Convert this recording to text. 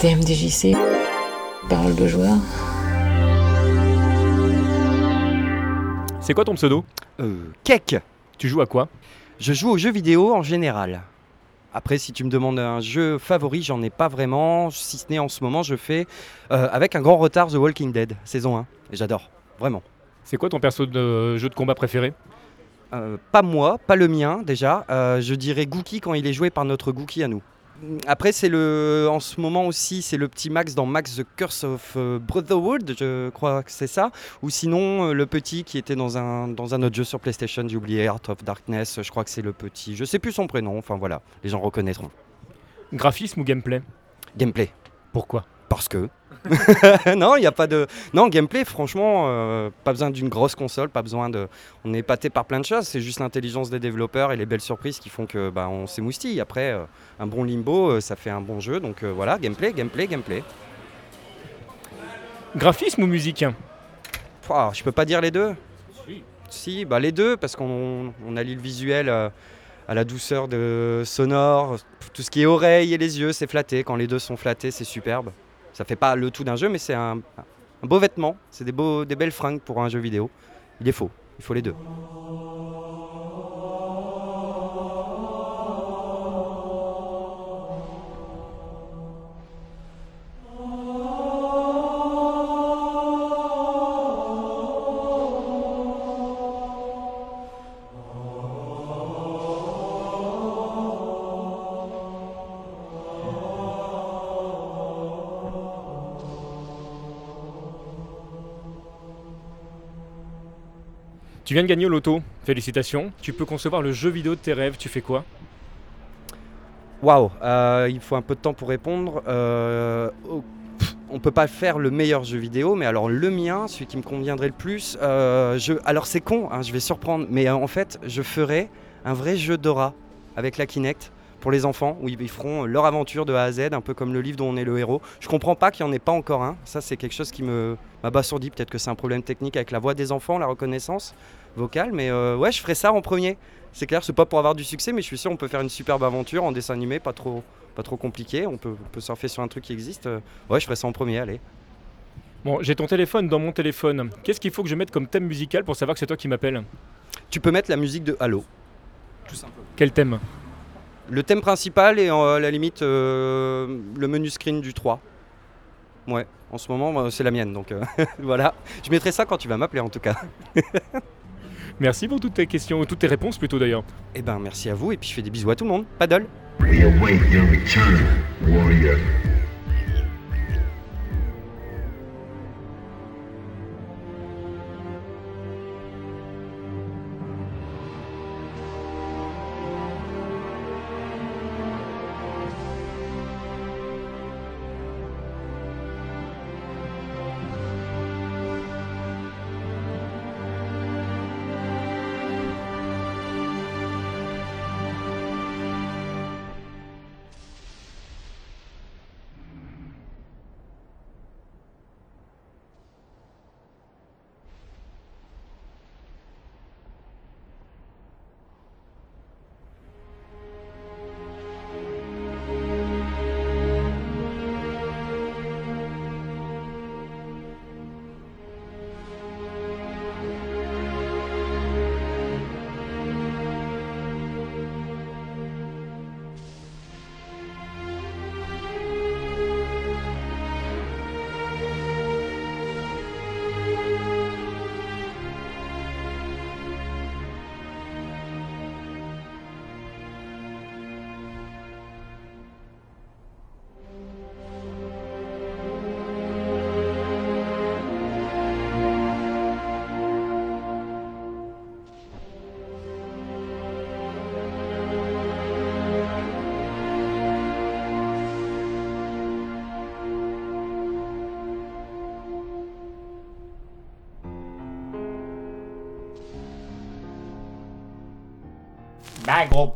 TMDJC, parole de joueur. C'est quoi ton pseudo Euh, Kek Tu joues à quoi Je joue aux jeux vidéo en général. Après, si tu me demandes un jeu favori, j'en ai pas vraiment. Si ce n'est en ce moment, je fais euh, avec un grand retard The Walking Dead, saison 1. Et j'adore, vraiment. C'est quoi ton perso de jeu de combat préféré Euh, pas moi, pas le mien déjà. Euh, je dirais Gookie quand il est joué par notre Gookie à nous. Après, c'est le, en ce moment aussi, c'est le petit Max dans Max the Curse of euh, Brotherhood, je crois que c'est ça. Ou sinon, euh, le petit qui était dans un, dans un autre jeu sur PlayStation, j'ai oublié, Heart of Darkness, je crois que c'est le petit. Je sais plus son prénom, enfin voilà, les gens reconnaîtront. Graphisme ou gameplay? Gameplay, Pourquoi? Parce que. non, il n'y a pas de. Non, gameplay, franchement, euh, pas besoin d'une grosse console, pas besoin de. On est épaté par plein de choses, c'est juste l'intelligence des développeurs et les belles surprises qui font que bah, on s'émoustille. Après, euh, un bon limbo, euh, ça fait un bon jeu, donc euh, voilà, gameplay, gameplay, gameplay. Graphisme ou musique Pouah, je peux pas dire les deux? Si, bah les deux, parce qu'on on allie le visuel euh, à la douceur de sonore, tout ce qui est oreille et les yeux, c'est flatté. Quand les deux sont flattés, c'est superbe. Ça fait pas le tout d'un jeu, mais c'est un, beau vêtement. C'est des, des belles fringues pour un jeu vidéo. Il est faux, il faut les deux. Tu viens de gagner au loto, félicitations. Tu peux concevoir le jeu vidéo de tes rêves, tu fais quoi? Waouh, euh, il faut un peu de temps pour répondre. Euh, oh, pff, on peut pas faire le meilleur jeu vidéo, mais alors le mien, celui qui me conviendrait le plus, euh, je, alors c'est con, hein, je vais surprendre, mais euh, en fait, je ferais un vrai jeu Dora avec la Kinect pour les enfants, où ils ils feront leur aventure de A à Z, un peu comme le livre dont on est le héros. Je comprends pas qu'il n'y en ait pas encore un. Ça, c'est quelque chose qui me m'abasourdit. Peut-être que c'est un problème technique avec la voix des enfants, la reconnaissance vocale, mais euh, ouais, je ferais ça en premier. C'est clair, c'est pas pour avoir du succès, mais je suis sûr on peut faire une superbe aventure en dessin animé, pas trop, pas trop compliqué. On peut, on peut surfer sur un truc qui existe. Euh, Ouais, je ferais ça en premier, allez. Bon, j'ai ton téléphone dans mon téléphone. Qu'est-ce qu'il faut que je mette comme thème musical pour savoir que c'est toi qui m'appelles? Tu peux mettre la musique de Halo, tout simplement. Quel thème? Le thème principal et euh, à la limite euh, le menu screen du 3. Ouais, en ce moment c'est la mienne, donc euh, voilà. Je mettrai ça quand tu vas m'appeler en tout cas. Merci pour toutes tes questions, toutes tes réponses plutôt d'ailleurs. Eh ben merci à vous et puis je fais des bisous à tout le monde. Paddle We await your return, warrior. Bagro